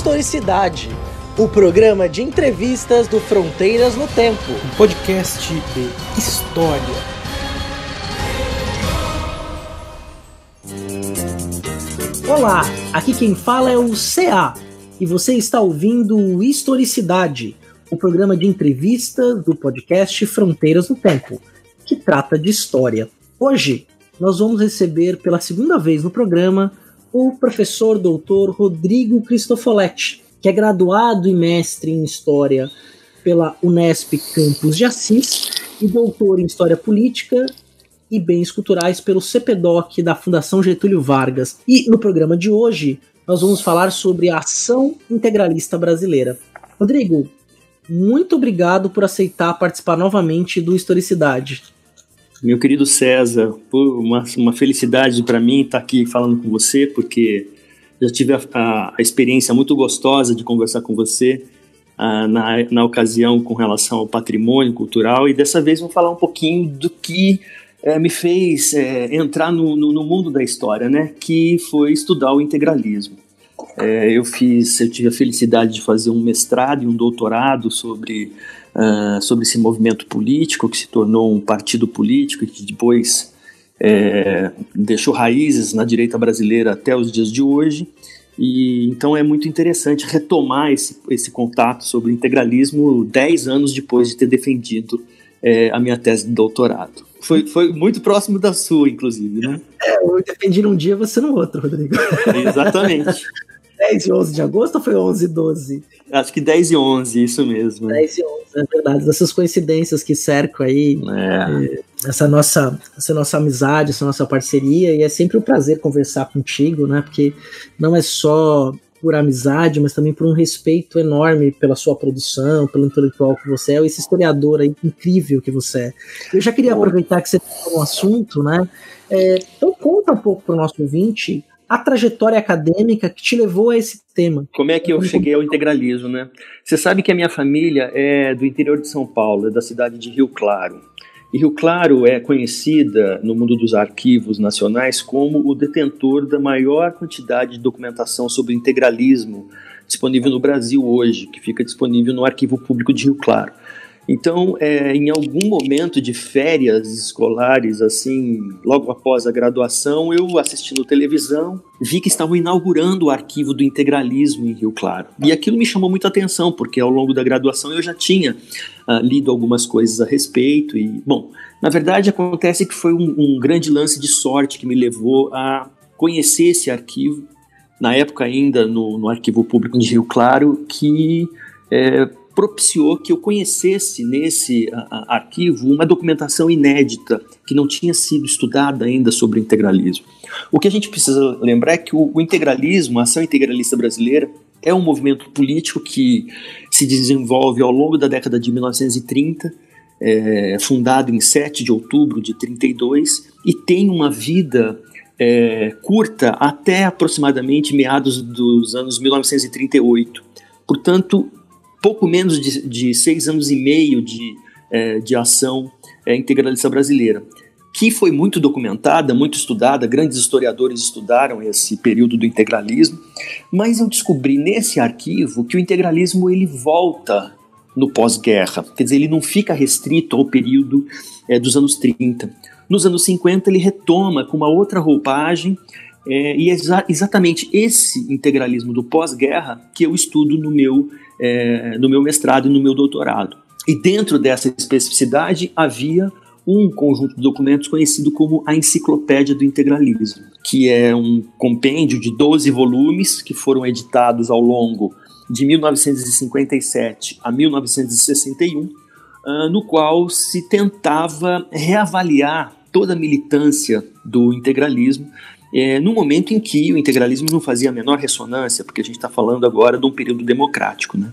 Historicidade, o programa de entrevistas do Fronteiras no Tempo. Um podcast de história. Olá, aqui quem fala é o CA e você está ouvindo o Historicidade, o programa de entrevistas do podcast Fronteiras no Tempo, que trata de história. Hoje nós vamos receber pela segunda vez no programa o professor doutor Rodrigo Cristofoletti, que é graduado e mestre em História pela Unesp Campus de Assis e doutor em História Política e Bens Culturais pelo CPDOC da Fundação Getúlio Vargas. E no programa de hoje nós vamos falar sobre a ação integralista brasileira. Rodrigo, muito obrigado por aceitar participar novamente do Historicidade. Meu querido César, uma, uma felicidade para mim estar tá aqui falando com você, porque já tive a, a, a experiência muito gostosa de conversar com você uh, na, na ocasião com relação ao patrimônio cultural e dessa vez vou falar um pouquinho do que é, me fez é, entrar no, no, no, mundo da história, né? Que foi estudar o integralismo. É, eu fiz, eu tive a felicidade de fazer um mestrado e um doutorado sobre uh, sobre esse movimento político que se tornou um partido político e que depois é, deixou raízes na direita brasileira até os dias de hoje. E então é muito interessante retomar esse, esse contato sobre o integralismo dez anos depois de ter defendido é, a minha tese de doutorado. Foi, foi muito próximo da sua, inclusive, né? É, eu defendi num dia, você no outro, Rodrigo. Exatamente. 10 e 11 de agosto ou foi 11 e 12? Acho que 10 e 11, isso mesmo. 10 e 11, é verdade. Essas coincidências que cercam aí, é. essa, nossa, essa nossa amizade, essa nossa parceria, e é sempre um prazer conversar contigo, né? Porque não é só por amizade, mas também por um respeito enorme pela sua produção, pelo intelectual que você é, esse historiador aí incrível que você é. Eu já queria aproveitar que você tem um assunto, né? É, então conta um pouco para o nosso ouvinte a trajetória acadêmica que te levou a esse tema. Como é que eu cheguei ao integralismo, né? Você sabe que a minha família é do interior de São Paulo, é da cidade de Rio Claro. E Rio Claro é conhecida no mundo dos arquivos nacionais como o detentor da maior quantidade de documentação sobre integralismo disponível no Brasil hoje, que fica disponível no Arquivo Público de Rio Claro. Então, é, em algum momento de férias escolares, assim, logo após a graduação, eu assistindo televisão, vi que estavam inaugurando o arquivo do integralismo em Rio Claro. E aquilo me chamou muita atenção, porque ao longo da graduação eu já tinha uh, lido algumas coisas a respeito. E, bom, na verdade acontece que foi um, um grande lance de sorte que me levou a conhecer esse arquivo, na época ainda no, no Arquivo Público de Rio Claro, que é, propiciou que eu conhecesse nesse a, arquivo uma documentação inédita que não tinha sido estudada ainda sobre o integralismo. O que a gente precisa lembrar é que o, o integralismo, a ação integralista brasileira, é um movimento político que se desenvolve ao longo da década de 1930, é, fundado em 7 de outubro de 32, e tem uma vida é, curta até aproximadamente meados dos anos 1938. Portanto, pouco menos de, de seis anos e meio de, é, de ação é, integralista brasileira, que foi muito documentada, muito estudada, grandes historiadores estudaram esse período do integralismo, mas eu descobri nesse arquivo que o integralismo ele volta no pós-guerra, quer dizer, ele não fica restrito ao período é, dos anos 30. Nos anos 50 ele retoma com uma outra roupagem é, e é exa exatamente esse integralismo do pós-guerra que eu estudo no meu é, no meu mestrado e no meu doutorado. E dentro dessa especificidade havia um conjunto de documentos conhecido como a Enciclopédia do Integralismo, que é um compêndio de 12 volumes que foram editados ao longo de 1957 a 1961, uh, no qual se tentava reavaliar toda a militância do integralismo é, no momento em que o integralismo não fazia a menor ressonância, porque a gente está falando agora de um período democrático. Né?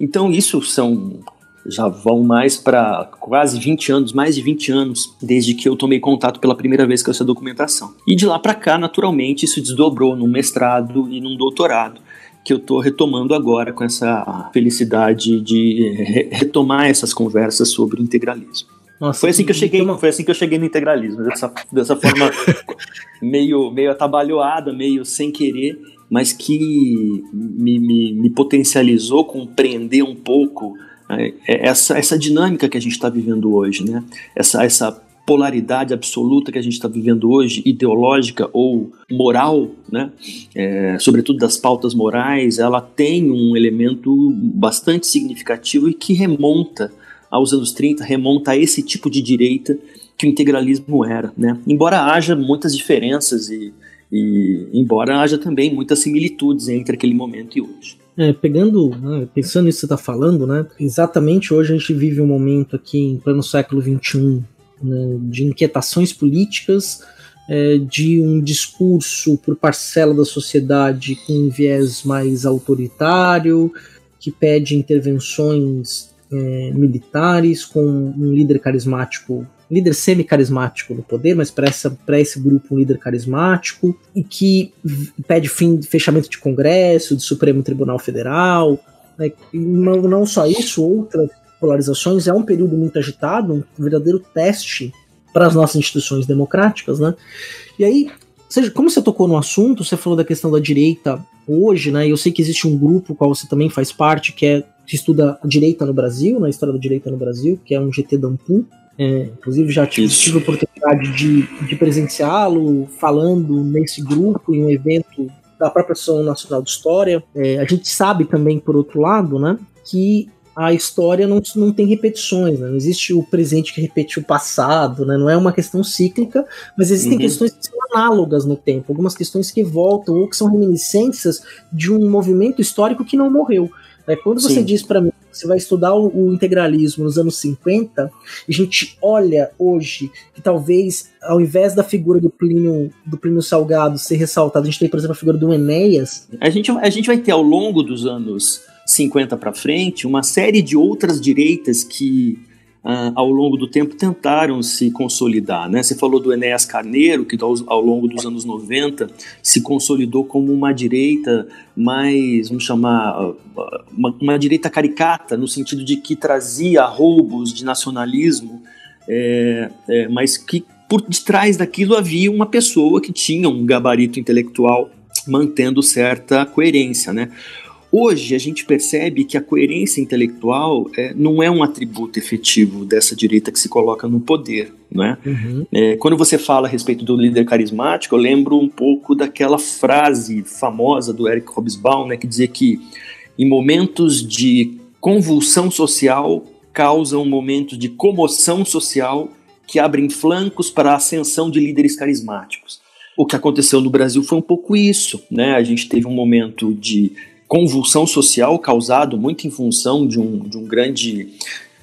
Então, isso são. Já vão mais para quase 20 anos, mais de 20 anos, desde que eu tomei contato pela primeira vez com essa documentação. E de lá para cá, naturalmente, isso desdobrou num mestrado e num doutorado que eu estou retomando agora com essa felicidade de retomar essas conversas sobre o integralismo. Nossa, foi assim que eu cheguei, então... foi assim que eu cheguei no integralismo, dessa, dessa forma meio, meio atabalhoada, meio sem querer, mas que me, me, me potencializou compreender um pouco é, é essa, essa dinâmica que a gente está vivendo hoje, né? essa, essa polaridade absoluta que a gente está vivendo hoje, ideológica ou moral, né? É, sobretudo das pautas morais, ela tem um elemento bastante significativo e que remonta aos anos 30, remonta a esse tipo de direita que o integralismo era. Né? Embora haja muitas diferenças e, e embora haja também muitas similitudes entre aquele momento e hoje. É, pegando, né, pensando nisso que você está falando, né, exatamente hoje a gente vive um momento aqui em pleno século XXI né, de inquietações políticas, é, de um discurso por parcela da sociedade com um viés mais autoritário, que pede intervenções é, militares com um líder carismático, líder semi-carismático no poder, mas para esse grupo um líder carismático, e que pede fim, fechamento de Congresso, de Supremo Tribunal Federal, né, não, não só isso, outras polarizações, é um período muito agitado, um verdadeiro teste para as nossas instituições democráticas, né? E aí, seja, como você tocou no assunto, você falou da questão da direita hoje, né? Eu sei que existe um grupo qual você também faz parte, que é que estuda a direita no Brasil, na história da direita no Brasil, que é um GT Dampu. É, inclusive já tive, tive a oportunidade de, de presenciá-lo falando nesse grupo em um evento da própria Associação Nacional de História. É, a gente sabe também, por outro lado, né, que a história não, não tem repetições, né? não existe o presente que repete o passado, né? não é uma questão cíclica, mas existem uhum. questões que são análogas no tempo, algumas questões que voltam ou que são reminiscências de um movimento histórico que não morreu. É, quando você Sim. diz para mim que você vai estudar o, o, integralismo nos anos 50, e a gente olha hoje que talvez, ao invés da figura do Plínio, do Plínio Salgado ser ressaltada, a gente tem, por exemplo, a figura do Enéas. A gente, a gente vai ter ao longo dos anos 50 para frente, uma série de outras direitas que uh, ao longo do tempo tentaram se consolidar. Né? Você falou do Enéas Carneiro, que ao, longo dos anos 90 se consolidou como uma direita mais, vamos chamar, uma, uma direita caricata, no sentido de que trazia roubos de nacionalismo, é, é, mas que por detrás daquilo havia uma pessoa que tinha um gabarito intelectual mantendo certa coerência, né? Hoje a gente percebe que a coerência intelectual é, não é um atributo efetivo dessa direita que se coloca no poder. Né? Uhum. É, quando você fala a respeito do líder carismático, eu lembro um pouco daquela frase famosa do Eric Hobsbawm, né, que dizia que em momentos de convulsão social causam momentos de comoção social que abrem flancos para a ascensão de líderes carismáticos. O que aconteceu no Brasil foi um pouco isso, né? A gente teve um momento de convulsão social causado muito em função de um, de um grande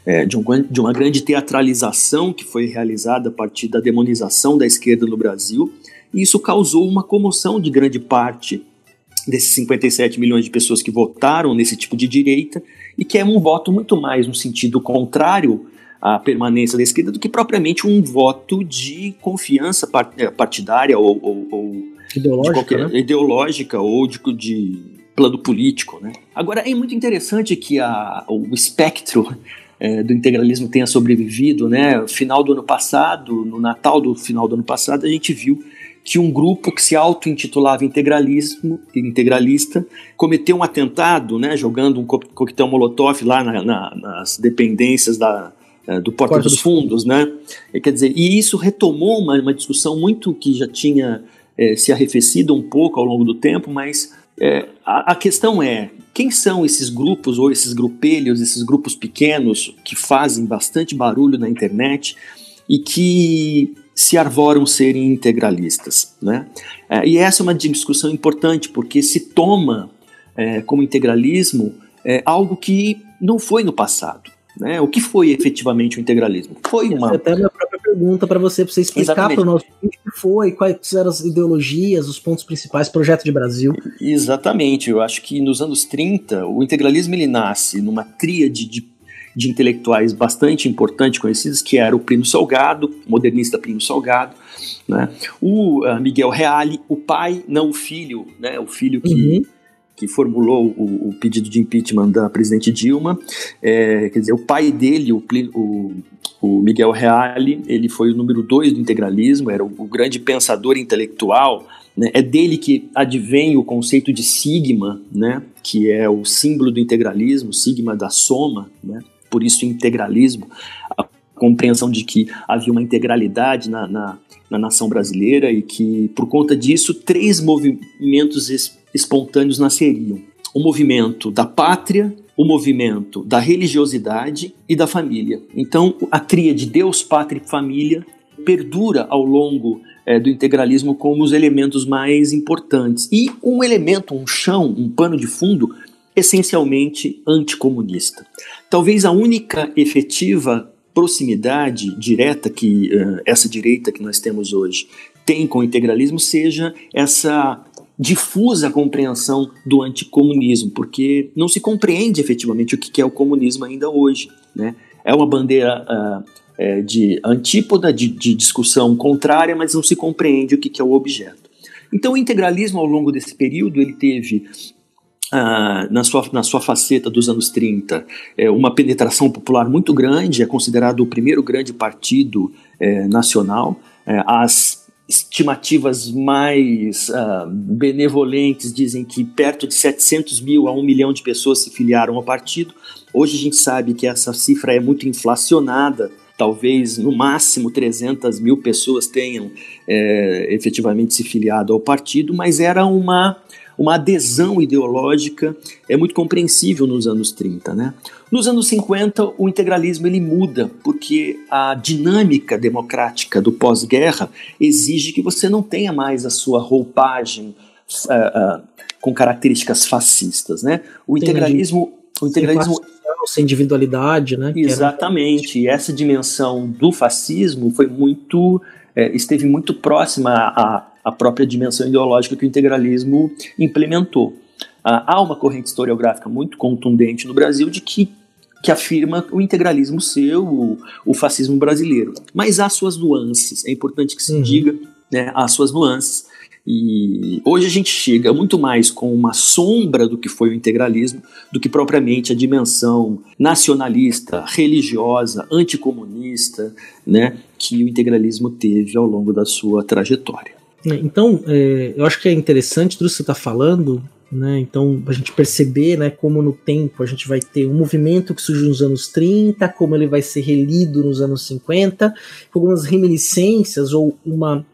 é, de, um, de, uma grande teatralização que foi realizada a partir da demonização da esquerda no Brasil, e isso causou uma comoção de grande parte desses 57 milhões de pessoas que votaram nesse tipo de direita, e que é um voto muito mais no sentido contrário à permanência da esquerda do que propriamente um voto de confiança é, partidária ou, ou, ou ideológica, né? ideológica ou de, de plano político. Né? Agora, é muito interessante que a, o espectro é, do integralismo tenha sobrevivido. Né? No final do ano passado, no Natal do final do ano passado, a gente viu que um grupo que se auto-intitulava integralismo, integralista cometeu um atentado, né, jogando um coquetel molotov lá na, na, nas dependências da, é, do Porta, Porta dos, dos Fundos, né? E, quer dizer, e isso retomou uma, uma discussão muito que já tinha é, se arrefecido um pouco ao longo do tempo, mas é, a, a, questão é: quem são esses grupos ou esses grupelhos, esses grupos pequenos que fazem bastante barulho na internet e que se arvoram serem integralistas? Né? É, e essa é uma discussão importante porque se toma é, como integralismo é, algo que não foi no passado. Né? O que foi efetivamente o integralismo? Foi uma. Essa é até a minha própria pergunta para você, para você explicar para o nosso o que foi, quais eram as ideologias, os pontos principais, projeto de Brasil. Exatamente. Eu acho que nos anos 30, o integralismo ele nasce numa tríade de, de intelectuais bastante importante conhecidos, que era o Plínio Salgado, modernista Plínio Salgado, né? o uh, Miguel Reale, o pai, não o filho, né? o filho que. Uhum que formulou o, o, pedido de impeachment da presidente Dilma. É, quer dizer, o pai dele, o, o, o, Miguel Reale, ele foi o número dois do integralismo, era o, grande pensador intelectual Né? É dele que advém o conceito de sigma, né? que é o símbolo do integralismo, sigma da soma, né? por isso integralismo, a compreensão de que havia uma integralidade na, na, na nação brasileira e que, por conta disso, três movimentos espontâneos nasceriam. O movimento da pátria, o movimento da religiosidade e da família. Então, a tríade Deus, Pátria e Família perdura ao longo é, do integralismo como os elementos mais importantes. E um elemento, um chão, um pano de fundo essencialmente anticomunista. Talvez a única efetiva proximidade direta que uh, essa direita que nós temos hoje tem com o integralismo seja essa difusa compreensão do anticomunismo, porque não se compreende efetivamente o que é o comunismo ainda hoje. Né? É uma bandeira uh, de antípoda, de, de, discussão contrária, mas não se compreende o que, é o objeto. Então, o integralismo, ao longo desse período, ele teve ah, na, sua, na sua faceta dos anos 30, é, uma penetração popular muito grande, é considerado o primeiro grande partido é, nacional. É, as estimativas mais uh, benevolentes dizem que perto de 700 mil a 1 milhão de pessoas se filiaram ao partido. Hoje a gente sabe que essa cifra é muito inflacionada, talvez no máximo 300 mil pessoas tenham é, efetivamente se filiado ao partido, mas era uma, uma adesão ideológica é muito compreensível nos anos 30. Né? Nos anos 50, o integralismo ele muda, porque a dinâmica democrática do pós-guerra exige que você não tenha mais a sua roupagem uh, uh, com características fascistas. Né? O integralismo. O integralismo sem individualidade, né? Exatamente. E essa dimensão do fascismo foi muito é, esteve muito próxima à, à, própria dimensão ideológica que o integralismo implementou. Ah, há uma corrente historiográfica muito contundente no Brasil de que que afirma o integralismo ser o, o fascismo brasileiro. Mas há suas nuances, é importante que se uhum. diga, né, há suas nuances. E hoje a gente chega muito mais com uma sombra do que foi o integralismo do que propriamente a dimensão nacionalista, religiosa, anticomunista, né, que o integralismo teve ao longo da sua trajetória. É, então, é, eu acho que é interessante tudo que você está falando, né? Então, a gente perceber né, como no tempo a gente vai ter um movimento que surgiu nos anos 30, como ele vai ser relido nos anos 50, com algumas reminiscências ou uma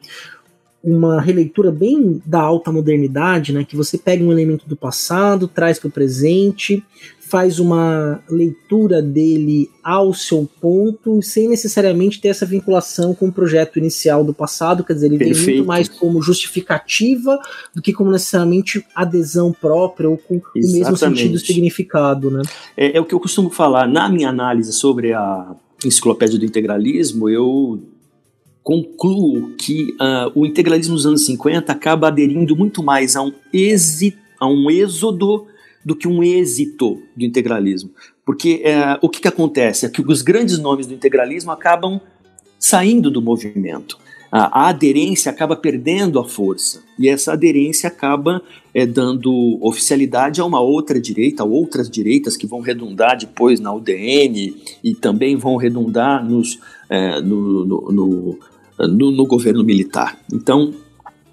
uma releitura bem da alta modernidade, né, que você pega um elemento do passado, traz para o presente, faz uma leitura dele ao seu ponto, sem necessariamente ter essa vinculação com o projeto inicial do passado, quer dizer, ele Perfeito. vem muito mais como justificativa do que como necessariamente adesão própria ou com Exatamente. o mesmo sentido e significado, né? É, é o que eu costumo falar na minha análise sobre a enciclopédia do integralismo, eu concluo que uh, o integralismo dos anos 50 acaba aderindo muito mais a um, êxito, a um êxodo do que um êxito do integralismo. Porque uh, o que, que acontece? É que os grandes nomes do integralismo acabam saindo do movimento. A, a aderência acaba perdendo a força. E essa aderência acaba é, dando oficialidade a uma outra direita, a outras direitas que vão redundar depois na UDN e também vão redundar nos, é, no, no, no no, no governo militar. Então,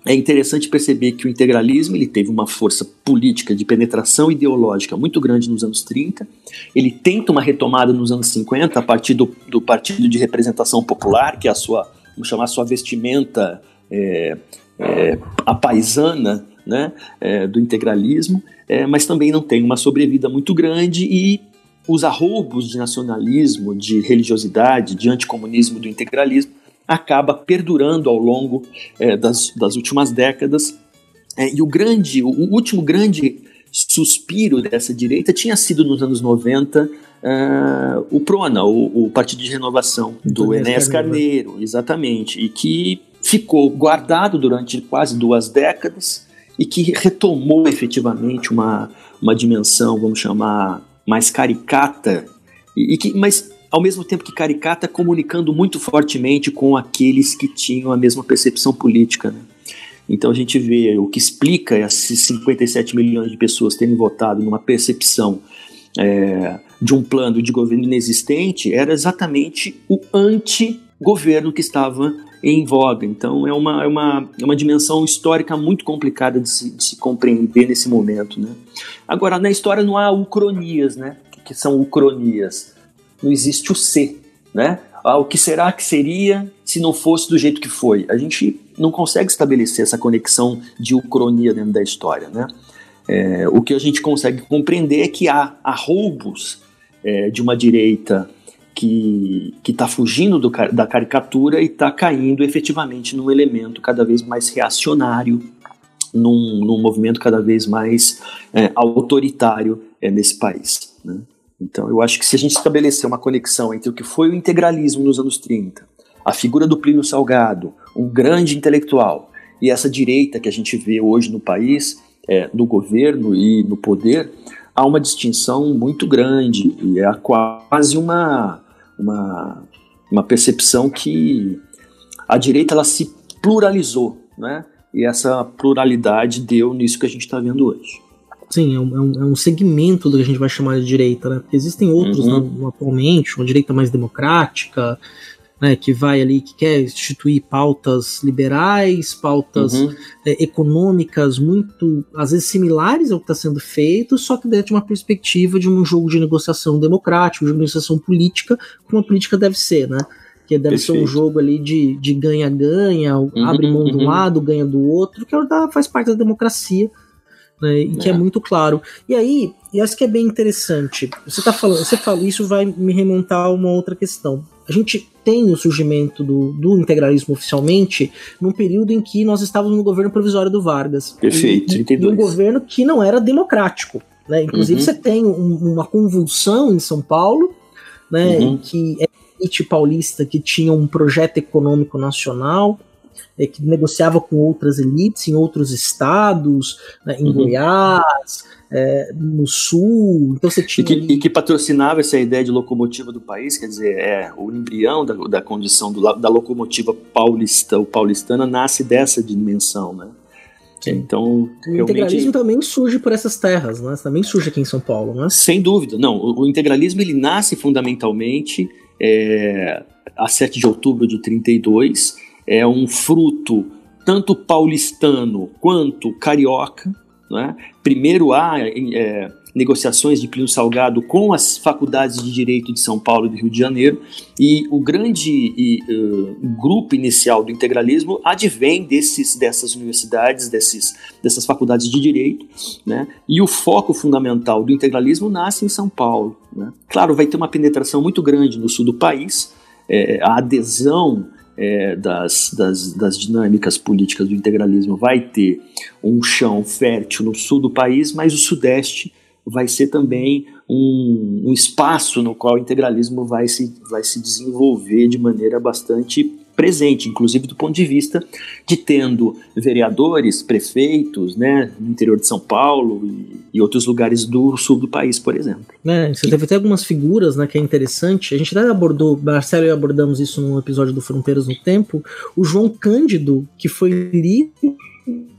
é interessante perceber que o integralismo ele teve uma força política de penetração ideológica muito grande nos anos 30. Ele tenta uma retomada nos anos 50 a partir do, do Partido de Representação Popular, que é a sua, vamos chamar, sua vestimenta é, é, a paisana né, é, do integralismo, é, mas também não tem uma sobrevida muito grande e os arroubos de nacionalismo, de religiosidade, de anticomunismo do integralismo acaba perdurando ao longo é, das, das últimas décadas. É, e o grande, o último grande suspiro dessa direita tinha sido nos anos 90 uh, é, o PRONA, o, o, Partido de Renovação do, do Enéas Carneiro. Carneiro, exatamente, e que ficou guardado durante quase duas décadas e que retomou efetivamente uma, uma dimensão, vamos chamar, mais caricata, e, e que, mas ao mesmo tempo que caricata, comunicando muito fortemente com aqueles que tinham a mesma percepção política. Né? Então a gente vê o que explica esses 57 milhões de pessoas terem votado numa percepção é, de um plano de governo inexistente era exatamente o anti governo que estava em voga. Então é uma, é uma, é uma dimensão histórica muito complicada de se, de se compreender nesse momento. Né? Agora, na história não há ucronias, né? Que são ucronias? Não existe o ser, né? Ah, o que será que seria se não fosse do jeito que foi? A gente não consegue estabelecer essa conexão de ucronia dentro da história, né? É, o que a gente consegue compreender é que há, há roubos é, de uma direita que está fugindo do, da caricatura e está caindo efetivamente num elemento cada vez mais reacionário, num, num movimento cada vez mais é, autoritário é, nesse país. Né? Então, eu acho que se a gente estabelecer uma conexão entre o que foi o integralismo nos anos 30, a figura do Plínio Salgado, um grande intelectual, e essa direita que a gente vê hoje no país, é, no governo e no poder, há uma distinção muito grande e é quase uma, uma, uma percepção que a direita ela se pluralizou, né? E essa pluralidade deu nisso que a gente está vendo hoje. Sim, é um, é um, é segmento do que a gente vai chamar de direita, né? Porque existem outros uhum. né, atualmente, uma direita mais democrática, né, que vai ali, que quer instituir pautas liberais, pautas uhum. é, econômicas muito, às vezes, similares ao que está sendo feito, só que dentro de uma perspectiva de um jogo de negociação democrático, de negociação política, como a política deve ser, né? Que deve Perfeito. ser um jogo ali de ganha-ganha, uhum, abre mão uhum. de um uhum. lado, ganha do outro, que é faz parte da democracia. Né, e que é. é muito claro. E aí, e acho que é bem interessante. Você tá falando, você fala, isso vai me remontar a uma outra questão a gente tem o surgimento do, do, integralismo oficialmente num período em que nós estávamos no governo provisório do Vargas. Perfeito, e, e um governo que não era democrático. Né? Inclusive, uhum. você tem um, uma convulsão em São Paulo, né, uhum. em que é elite paulista que tinha um projeto econômico nacional, é, que negociava com outras elites em outros estados, né, em uhum. Goiás, é, no sul. Então você tinha. E que, e que, patrocinava essa ideia de locomotiva do país, quer dizer, é, o embrião da, da condição do, da locomotiva paulista, ou paulistana, nasce dessa dimensão, né? Então, o realmente... integralismo também surge por essas terras, né? Também surge aqui em São Paulo, né? Sem dúvida, não. O, o integralismo ele nasce fundamentalmente é, a 7 de outubro de 32, é um fruto tanto paulistano quanto carioca, né? Primeiro há é, negociações de Plínio Salgado com as faculdades de Direito de São Paulo e do Rio de Janeiro, e o grande e, uh, grupo inicial do integralismo advém desses, dessas universidades, desses, dessas faculdades de Direito, né? e o foco fundamental do integralismo nasce em São Paulo. Né? Claro, vai ter uma penetração muito grande no sul do país, é, a adesão é, das, das, das, dinâmicas políticas do integralismo vai ter um chão fértil no sul do país, mas o sudeste vai ser também um, um espaço no qual o integralismo vai se, vai se desenvolver de maneira bastante presente, inclusive do ponto de vista de tendo vereadores, prefeitos, né, no interior de São Paulo e, e outros lugares do sul do país, por exemplo. É, você teve até algumas figuras, né, que é interessante. A gente até abordou, Marcelo e eu abordamos isso no episódio do Fronteiras no Tempo. O João Cândido, que foi líder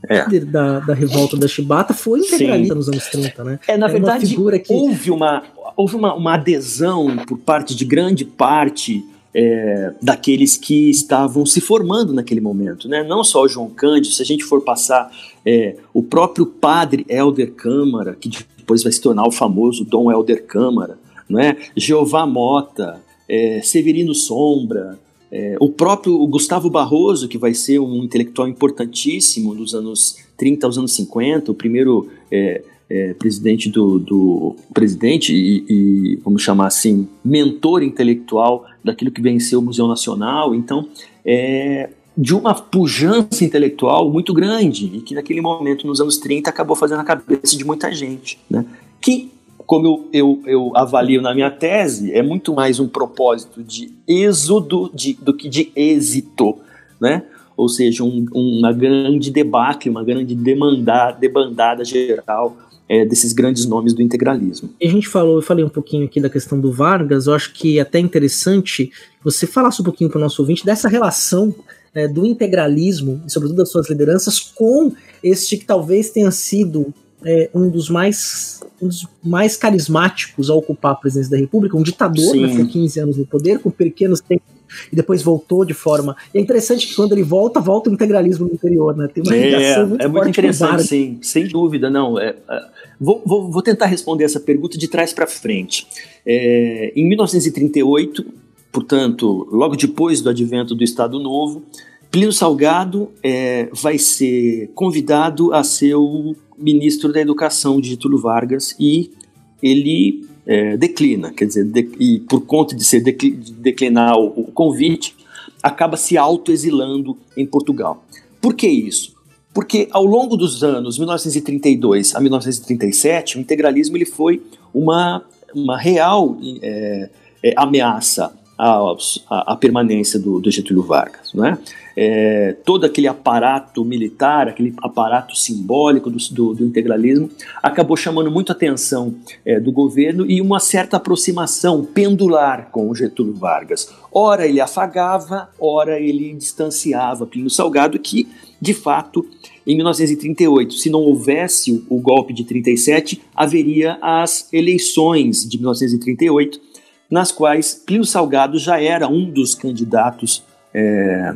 é. da, da revolta da Chibata foi integralista Sim. nos anos 30, né? É, na Era verdade, uma que... houve, uma, houve uma, uma adesão por parte de grande parte é, daqueles que estavam se formando naquele momento, né? Não só o João Cândido, se a gente for passar é, o próprio padre Helder Câmara, que depois vai se tornar o famoso Dom Helder Câmara, né? Jeová Mota, é, Severino Sombra, é, o próprio Gustavo Barroso, que vai ser um intelectual importantíssimo dos anos 30 aos anos 50, o primeiro é, é, presidente do, do presidente e, e, vamos chamar assim, mentor intelectual daquilo que venceu o Museu Nacional. Então, é, de uma pujança intelectual muito grande e que naquele momento, nos anos 30, acabou fazendo a cabeça de muita gente, né? Que, como eu, eu, eu avalio na minha tese, é muito mais um propósito de êxodo de, do que de êxito, né? Ou seja, um, uma grande debacle, uma grande demanda, debandada geral é, desses grandes nomes do integralismo. A gente falou, eu falei um pouquinho aqui da questão do Vargas, eu acho que é até interessante você falasse um pouquinho para o nosso ouvinte dessa relação é, do integralismo, e sobretudo das suas lideranças, com este que talvez tenha sido é, um dos mais um dos mais carismáticos a ocupar a presidência da República, um ditador, né, foi 15 anos no poder, com pequenos e depois voltou de forma. E é interessante que quando ele volta, volta o integralismo no interior, né? Tem uma é, ligação muito É muito interessante, sim, sem dúvida, não. É, é, vou, vou, vou, tentar responder essa pergunta de trás para frente. É, em 1938, portanto, logo depois do advento do Estado Novo, Plínio Salgado é, vai ser convidado a ser o ministro da Educação de Getúlio Vargas e ele é, declina, quer dizer, de, e por conta de, ser de declinar o, o, convite, acaba se autoexilando em Portugal. Por que isso? Porque ao longo dos anos 1932 a 1937, o integralismo ele foi uma, uma real é, é, ameaça à, à, permanência do, do Getúlio Vargas. Né? Todo aquele aparato militar, aquele aparato simbólico do, do, do integralismo, acabou chamando muito a atenção é, do governo e uma certa aproximação pendular com o Getúlio Vargas. Ora ele afagava, ora ele distanciava Plínio Salgado, que, de fato, em 1938, se não houvesse o, golpe de 37, haveria as eleições de 1938, nas quais Plínio Salgado já era um dos candidatos é, é,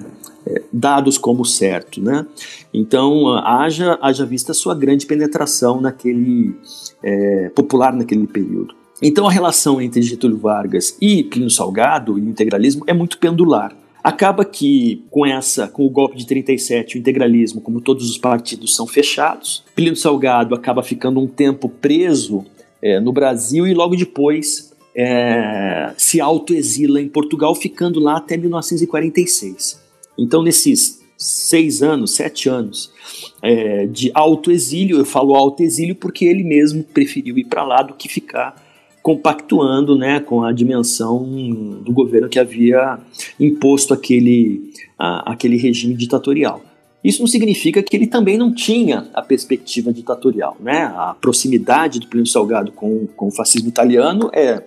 dados como certo, né? Então haja haja vista sua grande penetração naquele é, popular naquele período. Então a relação entre Getúlio Vargas e Plínio Salgado e o integralismo é muito pendular. Acaba que com essa, com o golpe de 37, o integralismo, como todos os partidos são fechados, Plínio Salgado acaba ficando um tempo preso é, no Brasil e logo depois é, se autoexila em Portugal, ficando lá até 1946. Então, nesses seis anos, sete anos é, de autoexílio, eu falo autoexílio porque ele mesmo preferiu ir para lá do que ficar compactuando né, com a dimensão do governo que havia imposto aquele, a, aquele regime ditatorial. Isso não significa que ele também não tinha a perspectiva ditatorial. Né? A proximidade do Plínio Salgado com, com o fascismo italiano é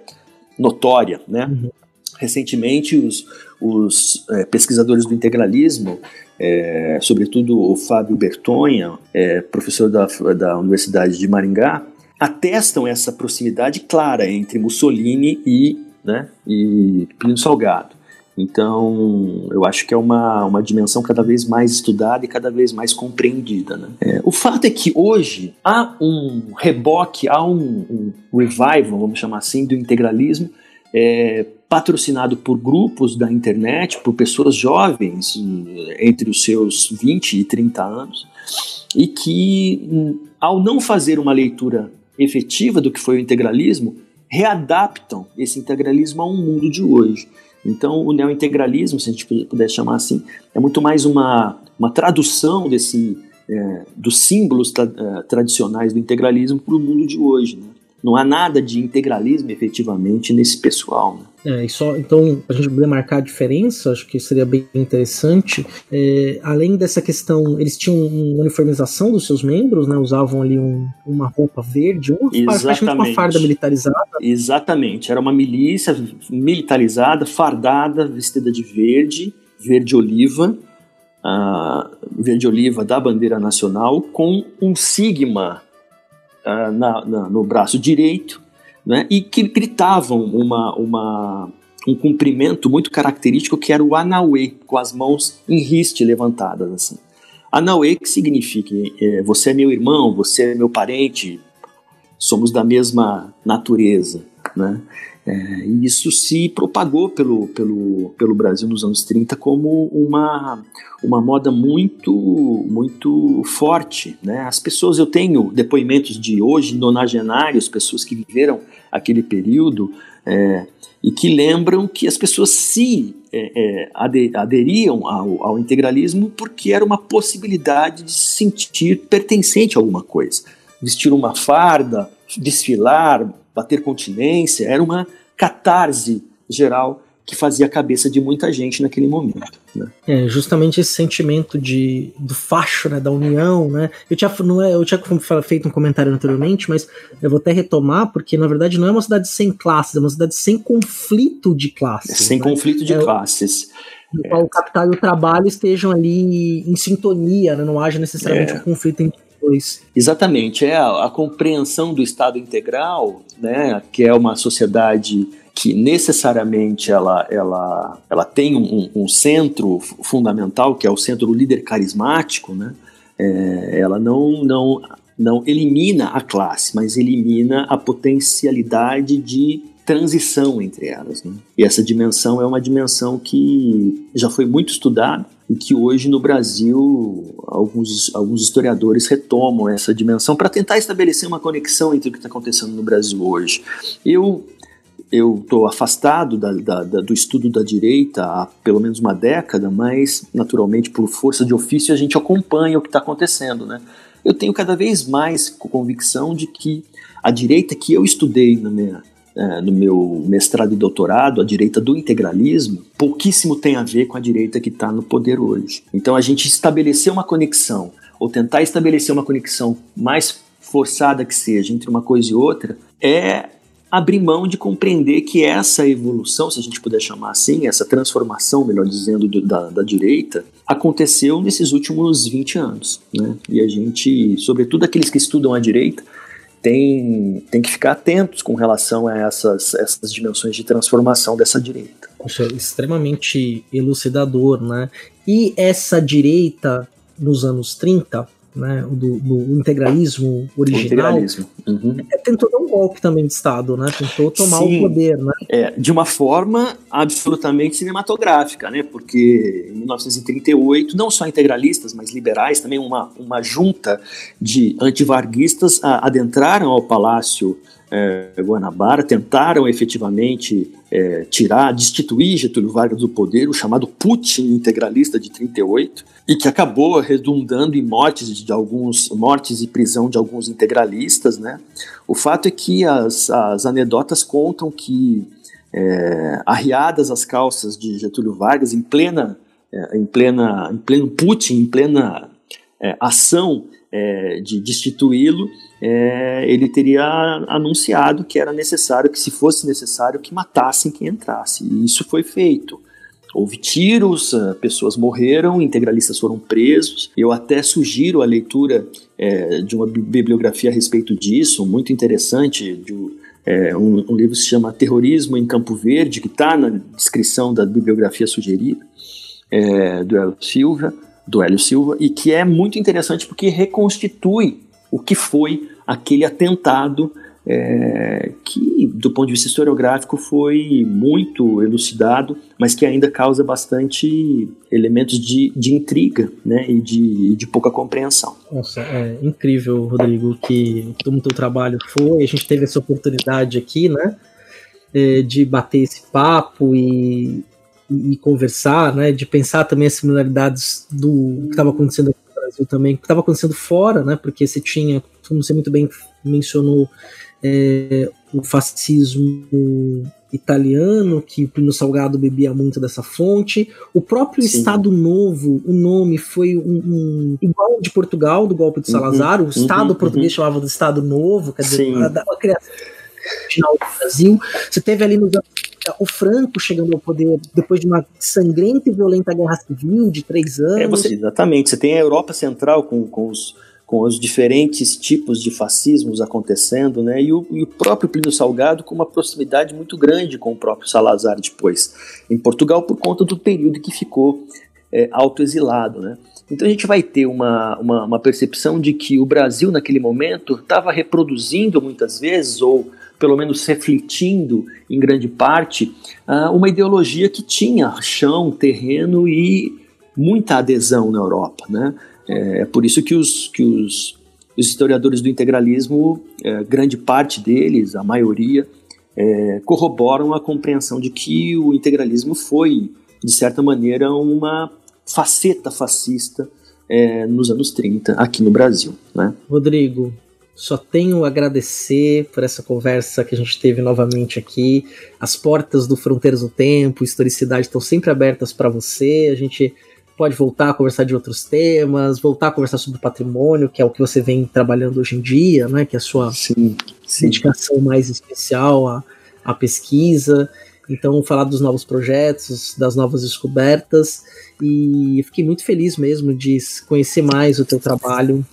notória. Né? Uhum. Recentemente, os, os é, pesquisadores do integralismo, é, sobretudo o Fábio Bertonha, é, professor da, da Universidade de Maringá, atestam essa proximidade clara entre Mussolini e, né, e Salgado. Então, eu acho que é uma, uma dimensão cada vez mais estudada e cada vez mais compreendida. Né? É, o fato é que hoje há um reboque, há um, um revival, vamos chamar assim, do integralismo, é, patrocinado por grupos da internet, por pessoas jovens, entre os seus 20 e 30 anos, e que, ao não fazer uma leitura efetiva do que foi o integralismo, readaptam esse integralismo a um mundo de hoje. Então, o neointegralismo, se a gente puder chamar assim, é muito mais uma, uma tradução desse, é, dos símbolos tra é, tradicionais do integralismo para o mundo de hoje. Né? Não há nada de integralismo efetivamente nesse pessoal. Né? É, e só, então, a gente marcar a diferença, acho que seria bem interessante. É, além dessa questão, eles tinham uma uniformização dos seus membros, né? Usavam ali um, uma roupa verde, uma, praticamente uma farda militarizada. Exatamente, era uma milícia militarizada, fardada, vestida de verde, verde oliva, uh, verde oliva da bandeira nacional, com um sigma uh, na, na, no braço direito, né, e que gritavam uma, uma, um cumprimento muito característico que era o Anauê, com as mãos em riste levantadas. Assim. Anauê que significa é, você é meu irmão, você é meu parente, somos da mesma natureza. Né? É, e isso se propagou pelo, pelo, pelo Brasil nos anos 30 como uma, uma moda muito muito forte. Né? As pessoas, eu tenho depoimentos de hoje, nonagenários, pessoas que viveram aquele período é, e que lembram que as pessoas se é, é aderiam ao, ao integralismo porque era uma possibilidade de se sentir pertencente a alguma coisa. Vestir uma farda, desfilar, bater continência, era uma catarse geral que fazia a cabeça de muita gente naquele momento. Né? É, justamente esse sentimento de, do facho, né, da união, né? Eu tinha, não é, eu tinha feito um comentário anteriormente, mas eu vou até retomar, porque na verdade não é uma cidade sem classes, é uma cidade sem conflito de classes. Sem né? conflito de é, classes. É. O capital e o trabalho estejam ali em sintonia, né? não haja necessariamente é. um conflito entre dois. Exatamente, é a, a, compreensão do Estado integral, né, que é uma sociedade que necessariamente ela, ela, ela tem um, um centro fundamental, que é o centro líder carismático, né? É, ela não, não, não elimina a classe, mas elimina a potencialidade de transição entre elas. Né? E essa dimensão é uma dimensão que já foi muito estudada e que hoje no Brasil alguns, alguns historiadores retomam essa dimensão para tentar estabelecer uma conexão entre o que está acontecendo no Brasil hoje. Eu eu estou afastado da, da, da, do estudo da direita há pelo menos uma década, mas naturalmente por força de ofício a gente acompanha o que está acontecendo, né? Eu tenho cada vez mais convicção de que a direita que eu estudei na minha, é, no meu mestrado e doutorado, a direita do integralismo, pouquíssimo tem a ver com a direita que está no poder hoje. Então a gente estabelecer uma conexão, ou tentar estabelecer uma conexão mais forçada que seja entre uma coisa e outra, é abrir mão de compreender que essa evolução, se a gente puder chamar assim, essa transformação, melhor dizendo, do, da, da, direita, aconteceu nesses últimos 20 anos. Né? E a gente, sobretudo aqueles que estudam a direita, tem, tem que ficar atentos com relação a essas, essas dimensões de transformação dessa direita. Poxa, extremamente elucidador, né? E essa direita nos anos 30, né, do, do integralismo original, integralismo. Uhum. É, tentou dar um golpe também de Estado, né, tentou tomar Sim, o poder. Né? É, de uma forma absolutamente cinematográfica, né, porque em 1938, não só integralistas, mas liberais, também uma, uma junta de antivarguistas adentraram ao Palácio é, Guanabara tentaram efetivamente é, tirar, destituir Getúlio Vargas do poder, o chamado Putin integralista de 38, e que acabou redundando em mortes de alguns mortes e prisão de alguns integralistas, né? O fato é que as, as anedotas contam que é, arriadas as calças de Getúlio Vargas em plena é, em plena em pleno Putin, em plena é, ação é, de destituí-lo, é, ele teria anunciado que era necessário, que se fosse necessário, que matassem quem entrasse. E isso foi feito. Houve tiros, ah, pessoas morreram, integralistas foram presos. Eu até sugiro a leitura é, de uma bibliografia a respeito disso, muito interessante, de é, um, um, livro se chama Terrorismo em Campo Verde, que está na descrição da bibliografia sugerida, é, do Hélio Silva, do Hélio Silva, e que é muito interessante porque reconstitui o que foi aquele atentado é, que, do ponto de vista historiográfico, foi muito elucidado, mas que ainda causa bastante elementos de, de intriga né, e de, de pouca compreensão. Nossa, é incrível, Rodrigo, que o teu trabalho foi. A gente teve essa oportunidade aqui, né, é, de bater esse papo e, e, conversar, né, de pensar também as similaridades do que estava acontecendo aqui Brasil também, que estava acontecendo fora, né, porque você tinha, como você muito bem mencionou, é, o fascismo italiano, que o Plínio Salgado bebia muito dessa fonte. O próprio Sim. Estado Novo, o nome foi um, um igual de Portugal, do golpe de uhum, Salazar, uhum, o Estado uhum, português uhum. chamava do Estado Novo, quer dizer, a, a criação original do Brasil. Você teve ali nos o Franco chegando ao poder depois de uma sangrenta e violenta guerra civil de três anos. É, você, exatamente. Você tem a Europa Central com, com os com os diferentes tipos de fascismos acontecendo, né? E o, e o, próprio Plínio Salgado com uma proximidade muito grande com o próprio Salazar depois, em Portugal por conta do período que ficou é, autoexilado, né? Então a gente vai ter uma, uma, uma percepção de que o Brasil naquele momento estava reproduzindo muitas vezes ou pelo menos refletindo em grande parte uh, uma ideologia que tinha chão, terreno e muita adesão na Europa, né? É, é por isso que os, que os, os historiadores do integralismo, é, grande parte deles, a maioria, é, corroboram a compreensão de que o integralismo foi, de certa maneira, uma faceta fascista é, nos anos 30 aqui no Brasil. Né? Rodrigo, só tenho a agradecer por essa conversa que a gente teve novamente aqui. As portas do Fronteiras do Tempo, Historicidade estão sempre abertas para você. A gente pode voltar a conversar de outros temas, voltar a conversar sobre patrimônio, que é o que você vem trabalhando hoje em dia, né? Que é a sua sim, sim. dedicação mais especial à, à pesquisa. Então, falar dos novos projetos, das novas descobertas. E fiquei muito feliz mesmo de conhecer mais o teu trabalho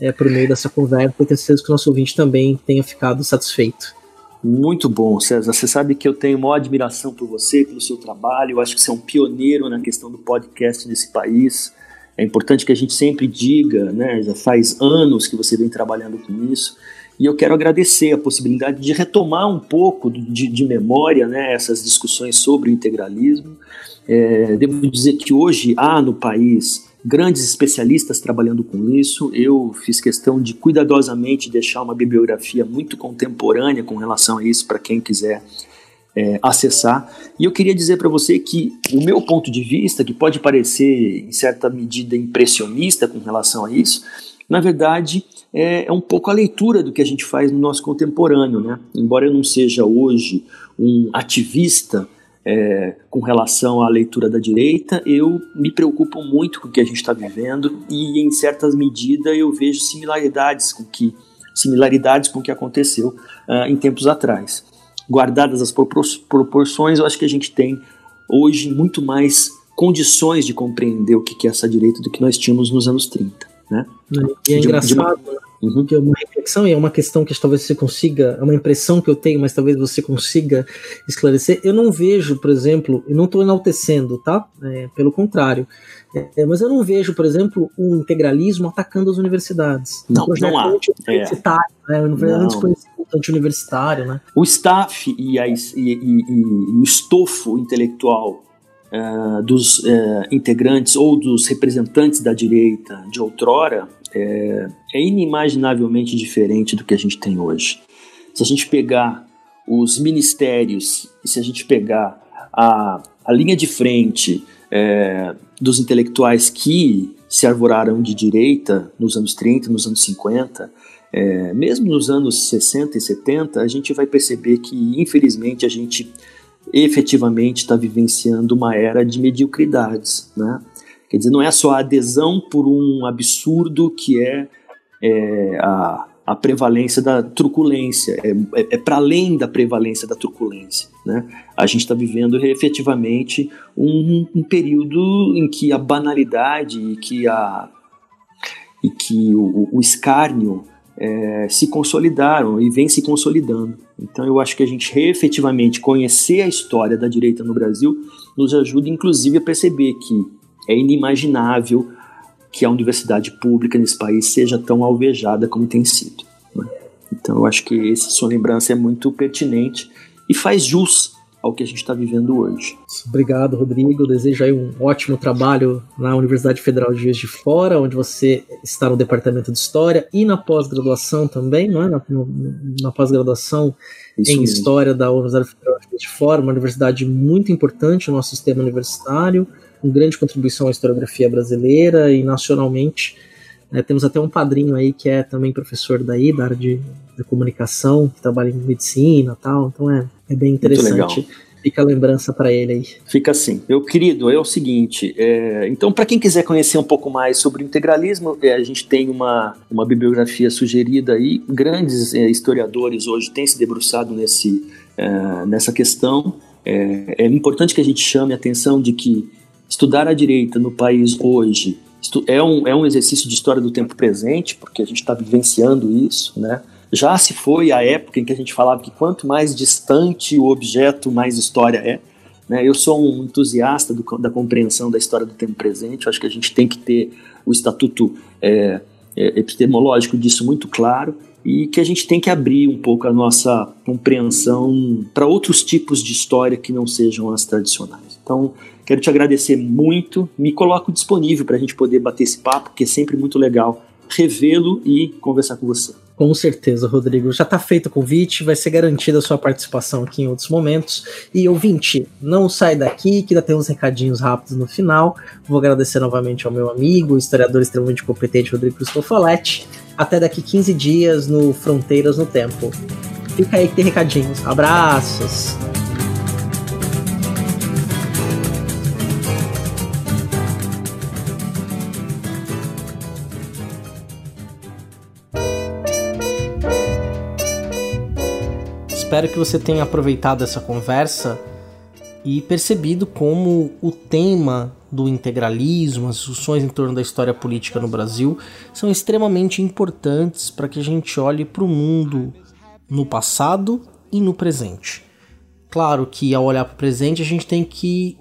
é, por meio dessa conversa. E tenho certeza que o nosso ouvinte também tenha ficado satisfeito. Muito bom, César. Você sabe que eu tenho maior admiração por você, pelo seu trabalho. Eu acho que você é um pioneiro na questão do podcast nesse país. É importante que a gente sempre diga, né? Já faz anos que você vem trabalhando com isso. E eu quero agradecer a possibilidade de retomar um pouco de, de memória né, essas discussões sobre o integralismo. É, devo dizer que hoje há no país grandes especialistas trabalhando com isso. Eu fiz questão de cuidadosamente deixar uma bibliografia muito contemporânea com relação a isso para quem quiser é, acessar. E eu queria dizer para você que o meu ponto de vista, que pode parecer em certa medida impressionista com relação a isso, na verdade é, é um pouco a leitura do que a gente faz no nosso contemporâneo. Né? Embora eu não seja hoje um ativista é, com relação à leitura da direita, eu me preocupo muito com o que a gente está vivendo e, em certas medidas, eu vejo similaridades com que similaridades com o que aconteceu uh, em tempos atrás. Guardadas as proporções, eu acho que a gente tem hoje muito mais condições de compreender o que é essa direita do que nós tínhamos nos anos 30. Né? E é engraçado, de né? Uhum. Que é uma reflexão e é uma questão que talvez você consiga, é uma impressão que eu tenho, mas talvez você consiga esclarecer. Eu não vejo, por exemplo, e não estou enaltecendo, tá? É, pelo contrário. É, mas eu não vejo, por exemplo, o integralismo atacando as universidades. Não, não há. Universitário, é. né? Um anti-universitário, né? O staff e, a, e, e, e o estofo intelectual uh, dos uh, integrantes ou dos representantes da direita de outrora é, é inimaginavelmente diferente do que a gente tem hoje. Se a gente pegar os ministérios e se a gente pegar a, a linha de frente é, dos intelectuais que se arvoraram de direita nos anos 30, nos anos 50, é, mesmo nos anos 60 e 70, a gente vai perceber que, infelizmente, a gente efetivamente está vivenciando uma era de mediocridades. Né? Quer dizer, não é só a adesão por um absurdo que é, é a, a prevalência da truculência, é, é, é para além da prevalência da truculência. Né? A gente está vivendo efetivamente um, um, período em que a banalidade e que, a, e que o, o escárnio é, se consolidaram e vem se consolidando. Então eu acho que a gente efetivamente conhecer a história da direita no Brasil nos ajuda inclusive a perceber que é inimaginável que a universidade pública nesse país seja tão alvejada como tem sido. Né? Então eu acho que essa sua lembrança é muito pertinente e faz jus ao que a gente está vivendo hoje. Obrigado, Rodrigo. Desejo aí um ótimo trabalho na Universidade Federal de Juiz de Fora, onde você está no Departamento de História e na pós-graduação também, não é? Na, na pós-graduação em mesmo. História da Universidade Federal de Juiz de Fora, uma universidade muito importante no nosso sistema universitário com grande contribuição à historiografia brasileira e nacionalmente. É, temos até um padrinho aí que é também professor daí, da área de, de comunicação, que trabalha em medicina e tal, então é, é bem interessante. Fica a lembrança para ele aí. Fica assim. Meu querido, é o seguinte: é, então, para quem quiser conhecer um pouco mais sobre o integralismo, é, a gente tem uma, uma bibliografia sugerida aí. Grandes é, historiadores hoje têm se debruçado nesse, é, nessa questão. É, é importante que a gente chame a atenção de que Estudar a direita no país hoje é um, é um exercício de história do tempo presente, porque a gente está vivenciando isso, né? Já se foi a época em que a gente falava que quanto mais distante o objeto, mais história é. Né? Eu sou um entusiasta do, da compreensão da história do tempo presente, eu acho que a gente tem que ter o estatuto é, é, epistemológico disso muito claro e que a gente tem que abrir um pouco a nossa compreensão para outros tipos de história que não sejam as tradicionais. Então, Quero te agradecer muito. Me coloco disponível para a gente poder bater esse papo, que é sempre muito legal revê-lo e conversar com você. Com certeza, Rodrigo. Já está feito o convite, vai ser garantida a sua participação aqui em outros momentos. E ouvinte, não sai daqui, que ainda tem uns recadinhos rápidos no final. Vou agradecer novamente ao meu amigo, historiador extremamente competente, Rodrigo Cristofaletti. Até daqui 15 dias no Fronteiras no Tempo. Fica aí que tem recadinhos. Abraços! Espero que você tenha aproveitado essa conversa e percebido como o tema do integralismo, as discussões em torno da história política no Brasil são extremamente importantes para que a gente olhe para o mundo no passado e no presente. Claro que ao olhar para o presente a gente tem que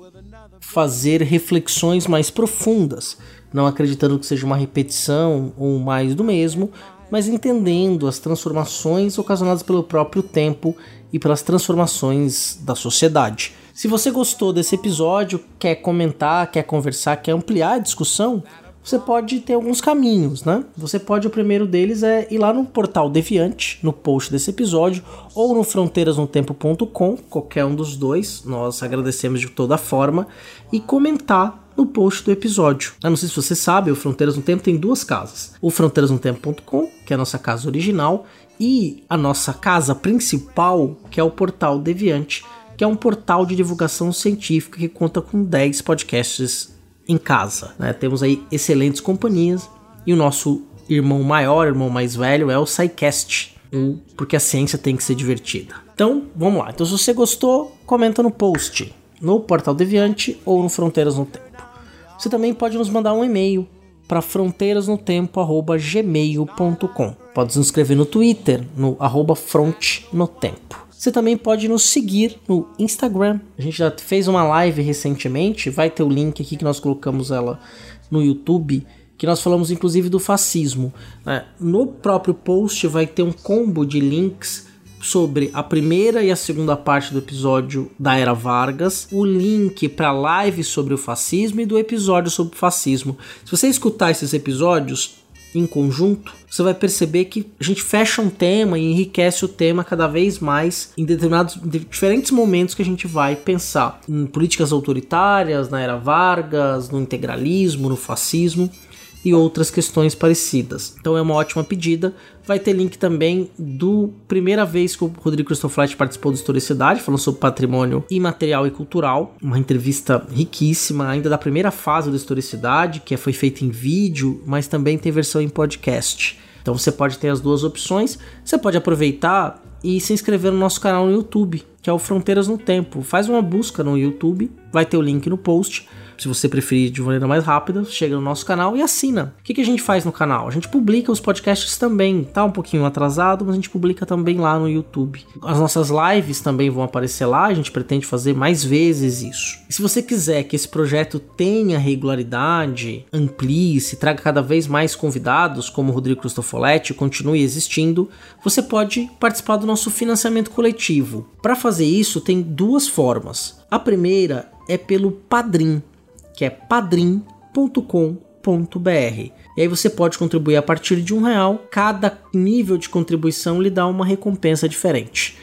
fazer reflexões mais profundas, não acreditando que seja uma repetição ou mais do mesmo, mas entendendo as transformações ocasionadas pelo próprio tempo e pelas transformações da sociedade. Se você gostou desse episódio, quer comentar, quer conversar, quer ampliar a discussão, você pode ter alguns caminhos, né? Você pode, o primeiro deles é ir lá no portal Deviante, no post desse episódio, ou no fronteirasnotempo.com, qualquer um dos dois, nós agradecemos de toda forma, e comentar no post do episódio. Eu não sei se você sabe, o Fronteiras no Tempo tem duas casas. O fronteirasnotempo.com, que é a nossa casa original, e a nossa casa principal, que é o portal Deviante, que é um portal de divulgação científica que conta com 10 podcasts em casa. Né? Temos aí excelentes companhias e o nosso irmão maior, irmão mais velho é o SciCast, porque a ciência tem que ser divertida. Então, vamos lá. Então, se você gostou, comenta no post, no Portal Deviante ou no Fronteiras no Tempo. Você também pode nos mandar um e-mail para fronteirasnotempo@gmail.com. Pode se inscrever no Twitter, no arroba frontnotempo. Você também pode nos seguir no Instagram. A gente já fez uma live recentemente, vai ter o link aqui que nós colocamos ela no YouTube, que nós falamos inclusive do fascismo. Né? No próprio post vai ter um combo de links sobre a primeira e a segunda parte do episódio da Era Vargas, o link para a live sobre o fascismo e do episódio sobre o fascismo. Se você escutar esses episódios, em conjunto, você vai perceber que a gente fecha um tema e enriquece o tema cada vez mais em determinados diferentes momentos que a gente vai pensar. Em políticas autoritárias, na era Vargas, no integralismo, no fascismo e outras questões parecidas. Então é uma ótima pedida. Vai ter link também do primeira vez que o Rodrigo Christoflat participou do Historicidade, falando sobre patrimônio imaterial e cultural. Uma entrevista riquíssima, ainda da primeira fase do Historicidade, que foi feita em vídeo, mas também tem versão em podcast. Então você pode ter as duas opções. Você pode aproveitar e se inscrever no nosso canal no YouTube, que é o Fronteiras no Tempo. Faz uma busca no YouTube, vai ter o link no post se você preferir de maneira mais rápida, chega no nosso canal e assina. O que, que a gente faz no canal? A gente publica os podcasts também. Tá um pouquinho atrasado, mas a gente publica também lá no YouTube. As nossas lives também vão aparecer lá, a gente pretende fazer mais vezes isso. E se você quiser que esse projeto tenha regularidade, amplie-se, traga cada vez mais convidados, como o Rodrigo Cristofoletti, continue existindo, você pode participar do nosso financiamento coletivo. Para fazer isso, tem duas formas. A primeira é pelo Padrim que é padrim.com.br. E aí você pode contribuir a partir de um real. Cada nível de contribuição lhe dá uma recompensa diferente.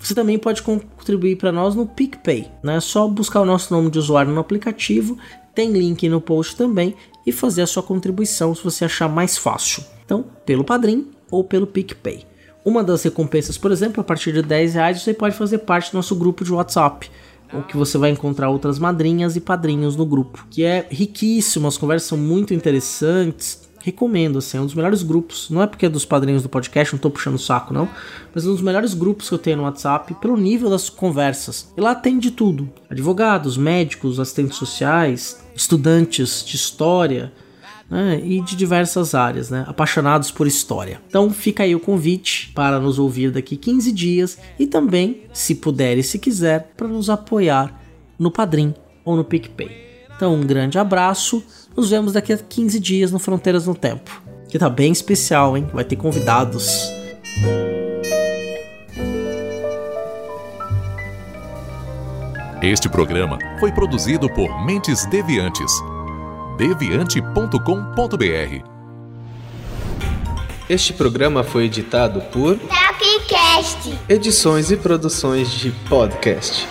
Você também pode contribuir para nós no PicPay. Né? É só buscar o nosso nome de usuário no aplicativo, tem link no post também e fazer a sua contribuição se você achar mais fácil. Então, pelo Padrim ou pelo PicPay. Uma das recompensas, por exemplo, a partir de 10 reais você pode fazer parte do nosso grupo de WhatsApp o que você vai encontrar outras madrinhas e padrinhos no grupo, que é riquíssimo, as conversas são muito interessantes. Recomendo, assim, é um dos melhores grupos. Não é porque é dos padrinhos do podcast, não tô puxando o saco, não. Mas é um dos melhores grupos que eu tenho no WhatsApp, pelo nível das conversas. E lá tem de tudo: advogados, médicos, assistentes sociais, estudantes de história, né, e de diversas áreas, né, apaixonados por história. Então fica aí o convite para nos ouvir daqui 15 dias e também, se puder e se quiser, para nos apoiar no Padrim ou no PicPay. Então um grande abraço, nos vemos daqui a 15 dias no Fronteiras no Tempo, que tá bem especial, hein? Vai ter convidados. Este programa foi produzido por Mentes Deviantes deviante.com.br. Este programa foi editado por Tapcast. Edições e Produções de Podcast.